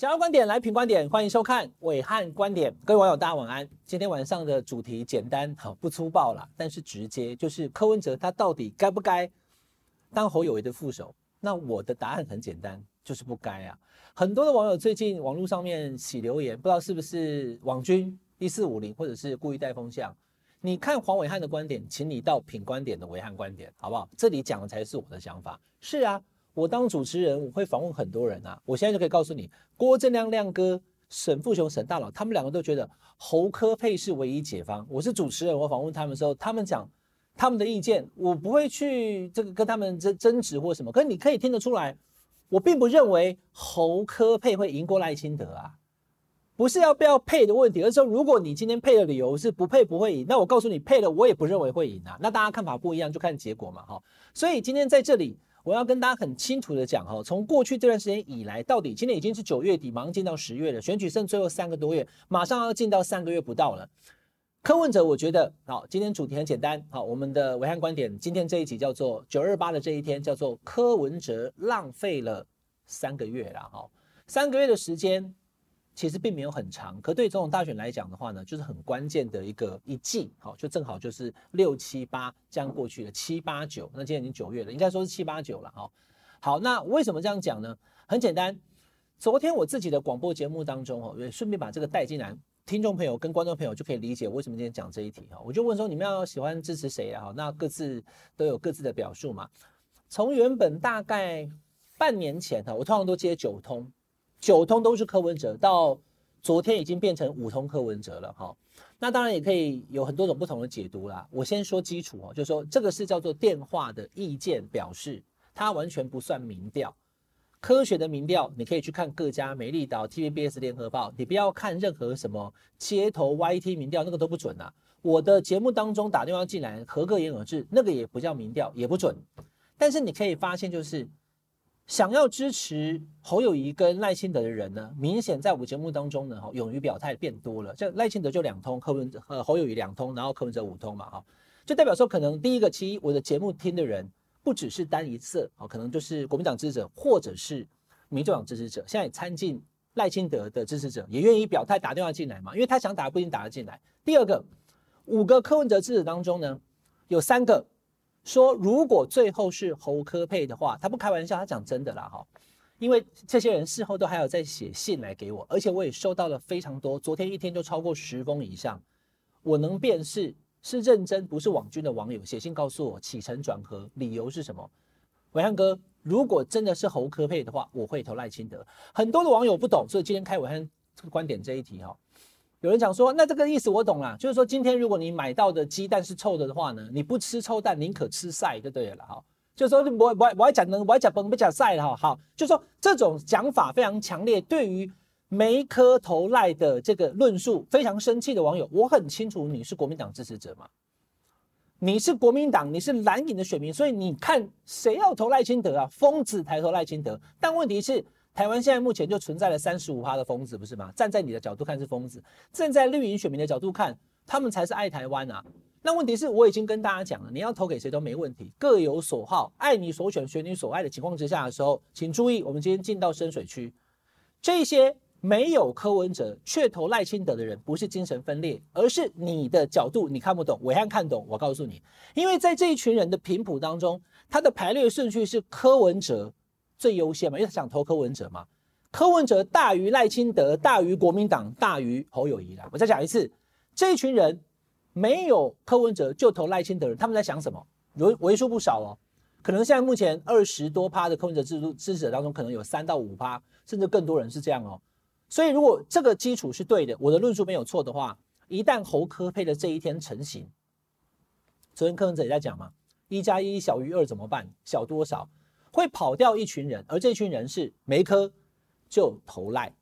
想要观点来品观点，欢迎收看伟汉观点。各位网友，大家晚安。今天晚上的主题简单，好不粗暴啦，但是直接，就是柯文哲他到底该不该当侯友谊的副手？那我的答案很简单，就是不该啊。很多的网友最近网络上面写留言，不知道是不是网军一四五零，或者是故意带风向。你看黄伟汉的观点，请你到品观点的伟汉观点，好不好？这里讲的才是我的想法。是啊。我当主持人，我会访问很多人啊。我现在就可以告诉你，郭正亮亮哥、沈富雄沈大佬，他们两个都觉得侯科配是唯一解方。我是主持人，我访问他们的时候，他们讲他们的意见，我不会去这个跟他们争争执或什么。可是你可以听得出来，我并不认为侯科配会赢过赖清德啊，不是要不要配的问题，而是说如果你今天配的理由是不配不会赢，那我告诉你配了，我也不认为会赢啊。那大家看法不一样，就看结果嘛，哈。所以今天在这里。我要跟大家很清楚的讲哈，从过去这段时间以来，到底今天已经是九月底，马上进到十月了，选举剩最后三个多月，马上要进到三个月不到了。柯文哲，我觉得好，今天主题很简单，好，我们的维汉观点，今天这一集叫做九二八的这一天，叫做柯文哲浪费了三个月了哈，三个月的时间。其实并没有很长，可对总统大选来讲的话呢，就是很关键的一个一季，好，就正好就是六七八这样过去了，七八九，那今天已经九月了，应该说是七八九了，哈。好，那为什么这样讲呢？很简单，昨天我自己的广播节目当中，哦，也顺便把这个带进来，听众朋友跟观众朋友就可以理解为什么今天讲这一题，哈。我就问说，你们要喜欢支持谁啊？哈，那各自都有各自的表述嘛。从原本大概半年前，哈，我通常都接九通。九通都是柯文哲，到昨天已经变成五通柯文哲了哈。那当然也可以有很多种不同的解读啦。我先说基础哦，就是说这个是叫做电话的意见表示，它完全不算民调。科学的民调，你可以去看各家美丽岛、TVBS、联合报，你不要看任何什么街头 YT 民调，那个都不准呐。我的节目当中打电话进来，合个言而至，那个也不叫民调，也不准。但是你可以发现就是。想要支持侯友谊跟赖清德的人呢，明显在我节目当中呢，哈，勇于表态变多了。这赖清德就两通，柯文呃侯友谊两通，然后柯文哲五通嘛，哈，就代表说可能第一个，其一我的节目听的人不只是单一色，可能就是国民党支持者或者是民众党支持者，现在也参进赖清德的支持者也愿意表态打电话进来嘛，因为他想打不一定打得进来。第二个，五个柯文哲支持当中呢，有三个。说如果最后是侯科配的话，他不开玩笑，他讲真的啦哈，因为这些人事后都还有在写信来给我，而且我也收到了非常多，昨天一天就超过十封以上，我能辨识是认真不是网军的网友写信告诉我起承转合，理由是什么？伟汉哥，如果真的是侯科配的话，我会投赖清德。很多的网友不懂，所以今天开伟汉这个观点这一题哈。有人讲说，那这个意思我懂了，就是说今天如果你买到的鸡蛋是臭的的话呢，你不吃臭蛋，宁可吃晒就对了哈。就是说我我我还讲能我还讲崩不讲晒了哈。好，就是说这种讲法非常强烈，对于没磕头赖的这个论述非常生气的网友，我很清楚你是国民党支持者嘛，你是国民党，你是蓝营的选民，所以你看谁要投赖清德啊？疯子抬头赖清德，但问题是。台湾现在目前就存在了三十五趴的疯子，不是吗？站在你的角度看是疯子，站在绿营选民的角度看，他们才是爱台湾啊。那问题是，我已经跟大家讲了，你要投给谁都没问题，各有所好，爱你所选，选你所爱的情况之下的时候，请注意，我们今天进到深水区，这些没有柯文哲却投赖清德的人，不是精神分裂，而是你的角度你看不懂，伟汉看懂。我告诉你，因为在这一群人的频谱当中，他的排列顺序是柯文哲。最优先嘛，因为他想投柯文哲嘛，柯文哲大于赖清德，大于国民党，大于侯友宜啦。我再讲一次，这一群人没有柯文哲就投赖清德人，他们在想什么？为为数不少哦，可能现在目前二十多趴的柯文哲支支持者当中，可能有三到五趴，甚至更多人是这样哦。所以如果这个基础是对的，我的论述没有错的话，一旦侯柯配的这一天成型，昨天柯文哲也在讲嘛，一加一小于二怎么办？小多少？会跑掉一群人，而这群人是没柯就投赖，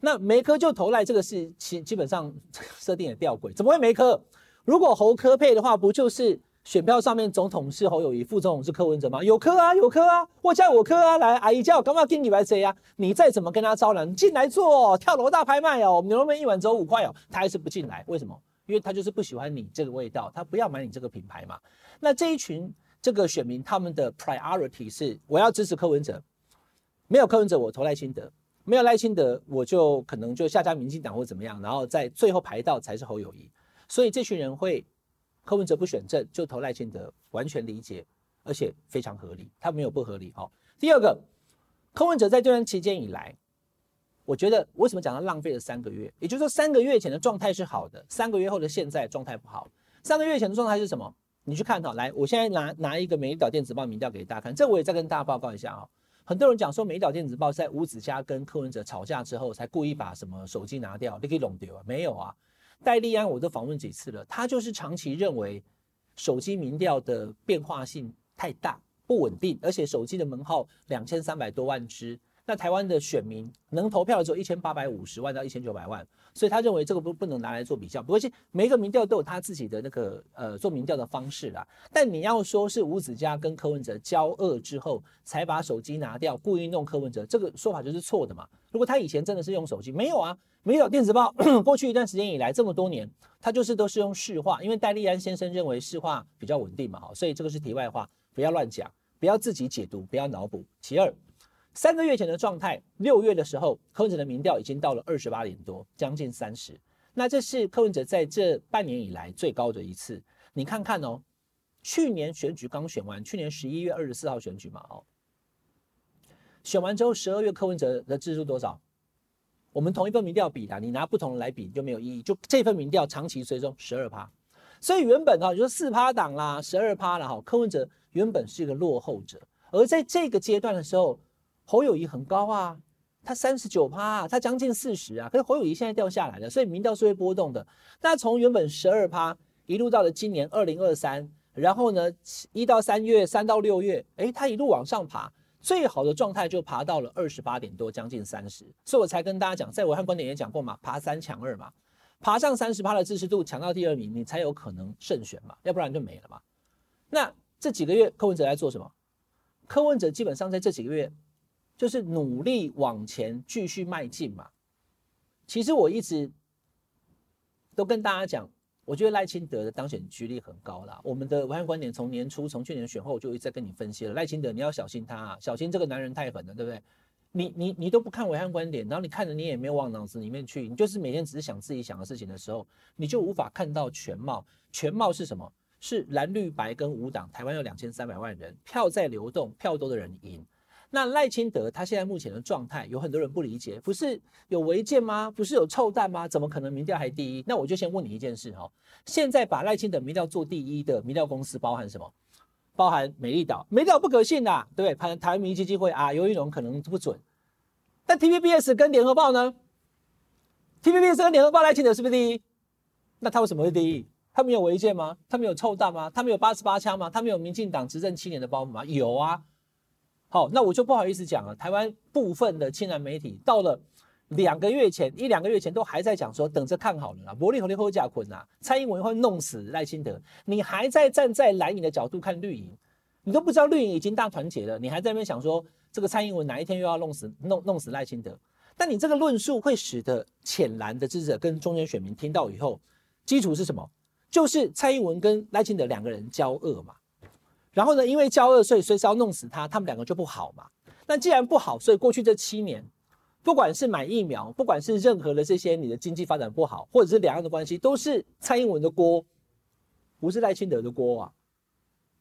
那没柯就投赖，这个是其基本上设定的吊诡，怎么会没科？如果侯科配的话，不就是选票上面总统是侯友宜，副总统是柯文哲吗？有科啊，有科啊，我叫我科啊，来阿姨叫我干嘛给你来谁啊？你再怎么跟他招揽，进来坐，跳楼大拍卖哦，牛肉面一碗只有五块哦，他还是不进来，为什么？因为他就是不喜欢你这个味道，他不要买你这个品牌嘛。那这一群。这个选民他们的 priority 是我要支持柯文哲，没有柯文哲我投赖清德，没有赖清德，我就可能就下家民进党或怎么样，然后在最后排到才是侯友宜。所以这群人会柯文哲不选正就投赖清德，完全理解，而且非常合理，他没有不合理。哦，第二个，柯文哲在这段期间以来，我觉得为什么讲他浪费了三个月？也就是说，三个月前的状态是好的，三个月后的现在状态不好。三个月前的状态是什么？你去看哈，来，我现在拿拿一个美丽岛电子报民调给大家看，这我也再跟大家报告一下啊。很多人讲说，美岛电子报在吴子嘉跟柯文哲吵架之后，才故意把什么手机拿掉，你可以弄掉啊？没有啊，戴立安我都访问几次了，他就是长期认为手机民调的变化性太大，不稳定，而且手机的门号两千三百多万只。那台湾的选民能投票的只有一千八百五十万到一千九百万，所以他认为这个不不能拿来做比较。不过，每一个民调都有他自己的那个呃做民调的方式啦。但你要说是吴子嘉跟柯文哲交恶之后才把手机拿掉，故意弄柯文哲，这个说法就是错的嘛。如果他以前真的是用手机，没有啊，没有电子报。过去一段时间以来这么多年，他就是都是用市话，因为戴立安先生认为市话比较稳定嘛，哈所以这个是题外话，不要乱讲，不要自己解读，不要脑补。其二。三个月前的状态，六月的时候，柯文哲的民调已经到了二十八点多，将近三十。那这是柯文哲在这半年以来最高的一次。你看看哦，去年选举刚选完，去年十一月二十四号选举嘛，哦，选完之后，十二月柯文哲的支持多少？我们同一份民调比的，你拿不同的来比就没有意义。就这份民调长期追踪十二趴，所以原本啊，就说四趴党啦，十二趴了哈。柯文哲原本是一个落后者，而在这个阶段的时候。侯友宜很高啊，他三十九趴，他将近四十啊，可是侯友宜现在掉下来了，所以民调是会波动的。那从原本十二趴一路到了今年二零二三，然后呢，一到三月，三到六月，诶，他一路往上爬，最好的状态就爬到了二十八点多，将近三十。所以我才跟大家讲，在暐瀚观点也讲过嘛，爬三抢二嘛，爬上三十趴的支持度，抢到第二名，你才有可能胜选嘛，要不然就没了嘛。那这几个月柯文哲在做什么？柯文哲基本上在这几个月。就是努力往前继续迈进嘛。其实我一直都跟大家讲，我觉得赖清德的当选几率很高啦。我们的暐瀚观点从年初从去年选后就一直在跟你分析了，赖清德你要小心他啊，小心这个男人太狠了，对不对？你你你都不看暐瀚观点，然后你看着你也没有往脑子里面去，你就是每天只是想自己想的事情的时候，你就无法看到全貌。全貌是什么？是蓝绿白跟五党，台湾有两千三百万人，票在流动，票多的人赢。那赖清德他现在目前的状态，有很多人不理解，不是有违建吗？不是有臭蛋吗？怎么可能民调还第一？那我就先问你一件事哈，现在把赖清德民调做第一的民调公司包含什么？包含美丽岛，美丽岛不可信的，对不对？台台湾民意基金会啊，游盈隆可能不准。但 TVBS 跟联合报呢？TVBS 跟联合报赖清德是不是第一？那他为什么会第一？他没有违建吗？他没有臭蛋吗？他没有八十八枪吗？他没有民进党执政七年的包袱吗？有啊。好，那我就不好意思讲了。台湾部分的亲蓝媒体到了两个月前，一两个月前都还在讲说，等着看好了啦。伯利和利后贾坤呐，蔡英文会弄死赖清德。你还在站在蓝营的角度看绿营，你都不知道绿营已经大团结了，你还在那边想说这个蔡英文哪一天又要弄死弄弄死赖清德？但你这个论述会使得浅蓝的支持者跟中间选民听到以后，基础是什么？就是蔡英文跟赖清德两个人交恶嘛。然后呢，因为交恶，所以随时要弄死他，他们两个就不好嘛。那既然不好，所以过去这七年，不管是买疫苗，不管是任何的这些你的经济发展不好，或者是两岸的关系，都是蔡英文的锅，不是赖清德的锅啊。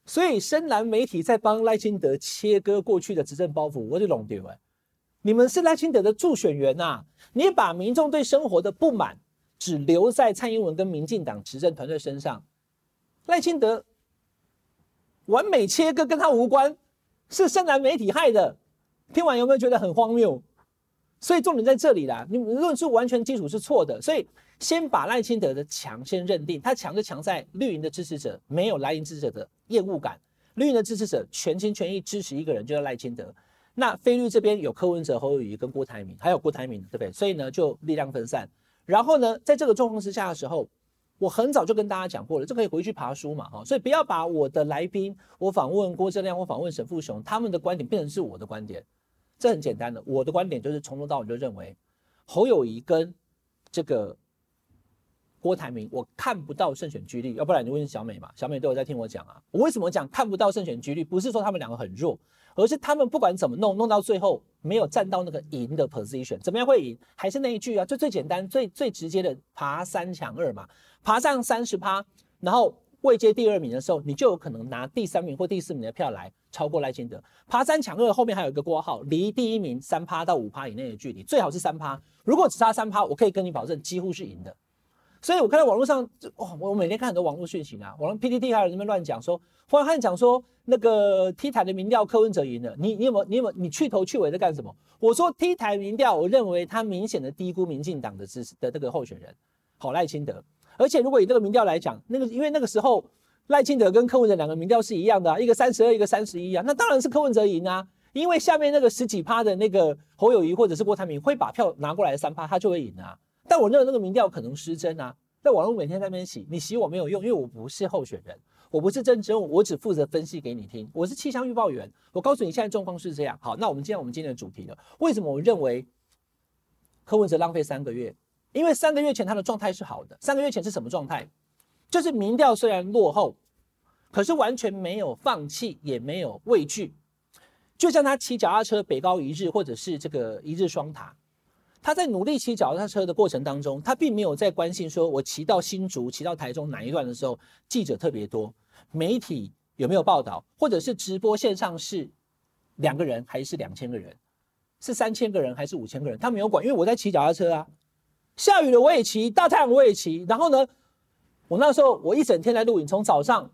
所以深蓝媒体在帮赖清德切割过去的执政包袱，我就弄丢了。你们是赖清德的助选员呐、啊，你把民众对生活的不满只留在蔡英文跟民进党执政团队身上，赖清德。完美切割跟他无关，是深蓝媒体害的。听完有没有觉得很荒谬？所以重点在这里啦，你论述完全基础是错的。所以先把赖清德的强先认定，他强就强在绿营的支持者没有蓝营支持者的厌恶感，绿营的支持者全心全意支持一个人，就叫赖清德。那非绿这边有柯文哲、侯友宜跟郭台铭，还有郭台铭，对不对？所以呢，就力量分散。然后呢，在这个状况之下的时候。我很早就跟大家讲过了，这可以回去爬书嘛，哈，所以不要把我的来宾，我访问郭正亮，我访问沈富雄，他们的观点变成是我的观点，这很简单的，我的观点就是从头到尾就认为侯友宜跟这个郭台铭，我看不到胜选几率。要不然你问小美嘛，小美都有在听我讲啊。我为什么讲看不到胜选几率？不是说他们两个很弱，而是他们不管怎么弄，弄到最后没有站到那个赢的 position。怎么样会赢？还是那一句啊，就最简单、最最直接的，爬三抢二嘛，爬上三十趴，然后位接第二名的时候，你就有可能拿第三名或第四名的票来超过赖清德。爬三抢二后面还有一个括号，离第一名三趴到五趴以内的距离，最好是三趴。如果只差三趴，我可以跟你保证，几乎是赢的。所以我看到网络上，哇，我每天看很多网络讯息啊，网络 PPT 还有人在乱讲说，忽然讲说那个 T 台的民调柯文哲赢了，你你有没有你有没有你去头去尾在干什么？我说 T 台民调，我认为他明显的低估民进党的支持的这个候选人，好赖清德，而且如果以这个民调来讲，那个因为那个时候赖清德跟柯文哲两个民调是一样的啊，一个三十二，一个三十一啊，那当然是柯文哲赢啊，因为下面那个十几趴的那个侯友宜或者是郭台铭会把票拿过来三趴，他就会赢啊。但我认为那个民调可能失真啊，在网络每天在那边洗，你洗我没有用，因为我不是候选人，我不是政治人物，我只负责分析给你听。我是气象预报员，我告诉你现在状况是这样。好，那我们今天我们今天的主题了，为什么我认为柯文哲浪费三个月？因为三个月前他的状态是好的，三个月前是什么状态？就是民调虽然落后，可是完全没有放弃，也没有畏惧，就像他骑脚踏车北高一日，或者是这个一日双塔。他在努力骑脚踏车的过程当中，他并没有在关心说，我骑到新竹、骑到台中哪一段的时候，记者特别多，媒体有没有报道，或者是直播线上是两个人还是两千个人，是三千个人还是五千个人，他没有管，因为我在骑脚踏车啊，下雨了我也骑，大太阳我也骑，然后呢，我那时候我一整天来录影，从早上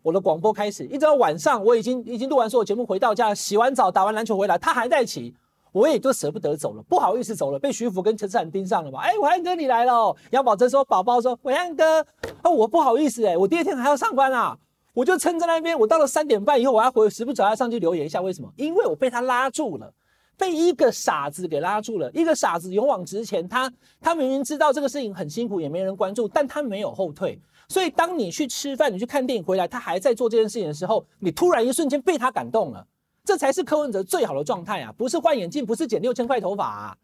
我的广播开始，一直到晚上，我已经已经录完所有节目，回到家洗完澡打完篮球回来，他还在骑。我也就舍不得走了，不好意思走了，被徐福跟陈志涵盯上了嘛。哎，暐瀚哥你来了。杨宝珍说：“宝宝说，暐瀚哥，啊，我不好意思哎、我第二天还要上班啊，我就撑在那边。我到了三点半以后，我要回，时不时要上去留言一下。为什么？因为我被他拉住了，被一个傻子给拉住了。一个傻子勇往直前，他他明明知道这个事情很辛苦，也没人关注，但他没有后退。所以当你去吃饭，你去看电影回来，他还在做这件事情的时候，你突然一瞬间被他感动了。”这才是柯文哲最好的状态啊！不是换眼镜，不是剪六千块头发啊！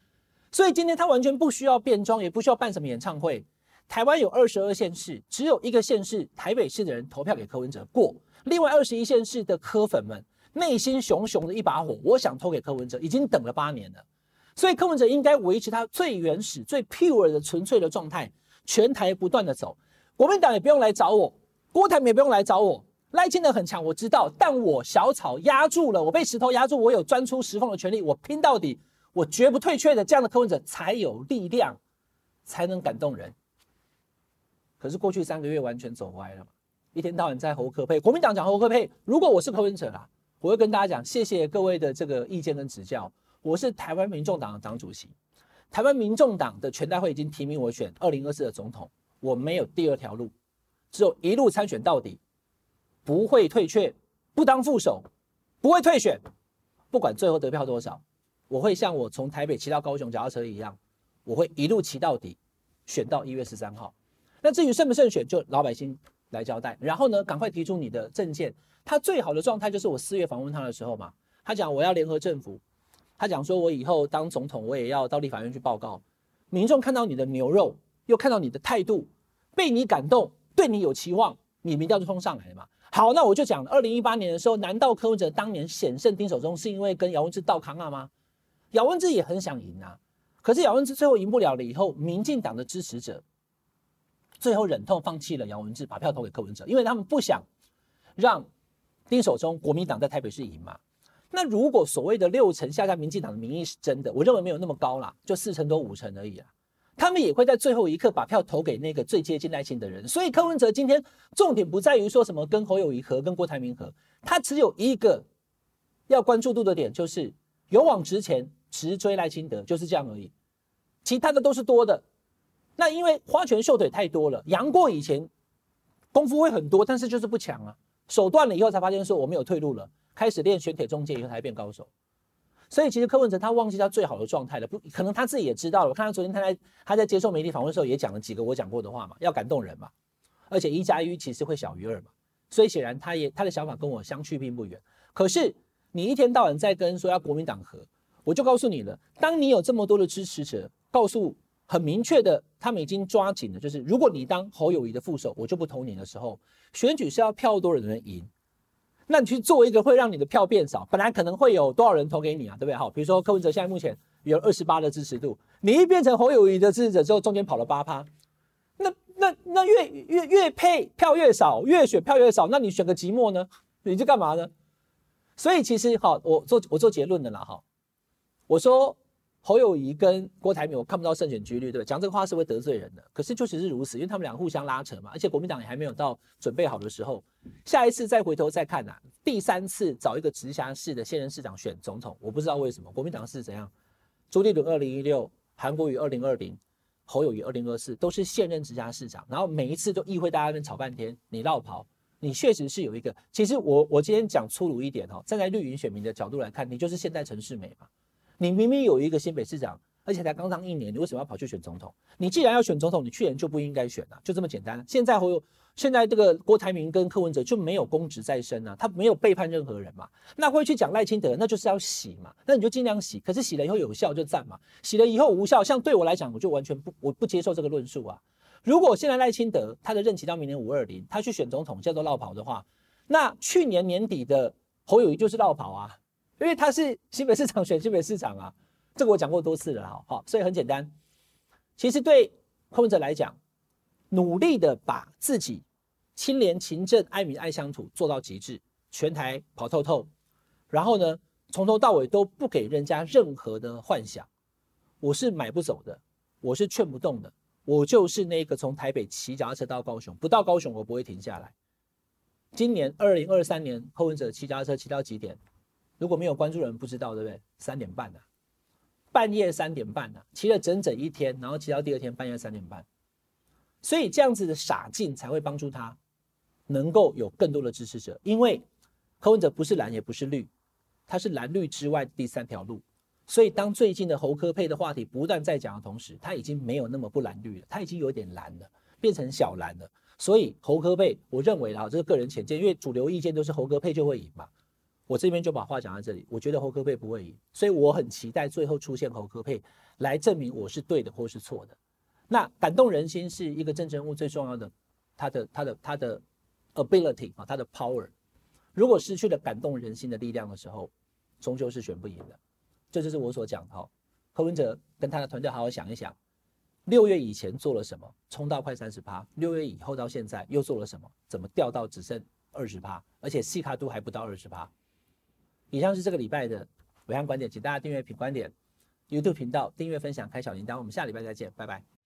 所以今天他完全不需要变装，也不需要办什么演唱会。台湾有二十二县市，只有一个县市台北市的人投票给柯文哲过。另外二十一县市的柯粉们内心熊熊的一把火，我想投给柯文哲，已经等了八年了。所以柯文哲应该维持他最原始、最 pure 的纯粹的状态，全台不断的走。国民党也不用来找我，郭台铭也不用来找我。赖清德很强，我知道，但我小草压住了，我被石头压住，我有钻出石缝的权利，我拼到底，我绝不退却的。这样的科文者才有力量，才能感动人。可是过去三个月完全走歪了，一天到晚在侯科配，国民党讲侯科配。如果我是科文者啦，我会跟大家讲，谢谢各位的这个意见跟指教。我是台湾民众党的党主席，台湾民众党的全代会已经提名我选二零二四的总统，我没有第二条路，只有一路参选到底。不会退却，不当副手，不会退选，不管最后得票多少，我会像我从台北骑到高雄脚踏车一样，我会一路骑到底，选到一月十三号。那至于胜不胜选，就老百姓来交代。然后呢，赶快提出你的政见。他最好的状态就是我四月访问他的时候嘛，他讲我要联合政府，他讲说我以后当总统，我也要到立法院去报告。民众看到你的牛肉，又看到你的态度，被你感动，对你有期望，你民调就冲上来了嘛。好，那我就讲了，二零一八年的时候，难道柯文哲当年险胜丁守中是因为跟姚文智斗康了吗？姚文智也很想赢啊，可是姚文智最后赢不了了以后，民进党的支持者最后忍痛放弃了姚文智，把票投给柯文哲，因为他们不想让丁守中国民党在台北市赢嘛。那如果所谓的六成下架民进党的民意是真的，我认为没有那么高啦，就四成多五成而已啊。他们也会在最后一刻把票投给那个最接近赖清德的人，所以柯文哲今天重点不在于说什么跟侯友宜合、跟郭台铭合，他只有一个要关注度的点，就是勇往直前，直追赖清德，就是这样而已。其他的都是多的。那因为花拳绣腿太多了，杨过以前功夫会很多，但是就是不强啊，手断了以后才发现说我没有退路了，开始练玄铁中剑以后才变高手。所以其实柯文哲他忘记他最好的状态了，不可能他自己也知道了。我看他昨天他在他在接受媒体访问的时候也讲了几个我讲过的话嘛，要感动人嘛，而且一加一其实会小于二嘛，所以显然他也他的想法跟我相去并不远。可是你一天到晚在跟说要国民党和，我就告诉你了，当你有这么多的支持者告诉很明确的，他们已经抓紧了，就是如果你当侯友谊的副手，我就不投你的时候，选举是要票多的人赢，那你去做一个会让你的票变少，本来可能会有多少人投给你啊，对不对？好，比如说柯文哲现在目前有二十八的支持度，你一变成侯友宜的支持者之后，中间跑了八趴，那那那越越越配票越少，越选票越少，那你选个寂寞呢？你就干嘛呢？所以其实好，我做我做结论的啦哈，我说。侯友宜跟郭台铭，我看不到胜选几率，对吧？讲这个话是会得罪人的，可是确实是如此，因为他们俩互相拉扯嘛，而且国民党也还没有到准备好的时候，下一次再回头再看呐、第三次找一个直辖市的现任市长选总统，我不知道为什么国民党是怎样，朱立伦二零一六，韩国瑜二零二零，侯友宜二零二四，都是现任直辖市长，然后每一次都议会大家在那吵半天，你绕跑，你确实是有一个，其实我我今天讲粗鲁一点哈，站在绿营选民的角度来看，你就是现代陈世美嘛。你明明有一个新北市长，而且才刚当一年，你为什么要跑去选总统？你既然要选总统，你去年就不应该选啊，就这么简单。现在侯友，现在这个郭台铭跟柯文哲就没有公职在身啊，他没有背叛任何人嘛。那会去讲赖清德，那就是要洗嘛，那你就尽量洗。可是洗了以后有效就赞嘛，洗了以后无效，像对我来讲，我就完全不，我不接受这个论述啊。如果现在赖清德他的任期到明年五二零，他去选总统叫做落跑的话，那去年年底的侯友宜就是落跑啊。因为他是新北市长选新北市长啊，这个我讲过多次了，好好，所以很简单。其实对柯文哲来讲，努力的把自己清廉勤政、爱民爱乡土做到极致，全台跑透透，然后呢，从头到尾都不给人家任何的幻想。我是买不走的，我是劝不动的，我就是那个从台北骑脚踏车到高雄，不到高雄我不会停下来。今年二零二三年，柯文哲骑脚踏车骑到几点？如果没有关注的人不知道，对不对？三点半的、啊，半夜三点半的、啊，骑了整整一天，然后骑到第二天半夜三点半，所以这样子的傻劲才会帮助他能够有更多的支持者。因为柯文哲不是蓝也不是绿，他是蓝绿之外第三条路。所以当最近的侯柯配的话题不断在讲的同时，他已经没有那么不蓝绿了，他已经有点蓝了，变成小蓝了。所以侯柯配，我认为啊，这是个人浅见，因为主流意见都是侯柯配就会赢嘛。我这边就把话讲到这里，我觉得侯柯配不会赢，所以我很期待最后出现侯柯配来证明我是对的或是错的。那感动人心是一个政治人物最重要的，他的他的他的 ability 啊，他的 power。如果失去了感动人心的力量的时候，终究是选不赢的。这就是我所讲的哈。柯文哲跟他的团队好好想一想，六月以前做了什么，冲到快三十趴；六月以后到现在又做了什么，怎么掉到只剩二十趴，而且细卡度还不到二十趴。以上是这个礼拜的尾岸观点，请大家订阅品观点 YouTube 频道，订阅分享开小铃铛，我们下礼拜再见，拜拜。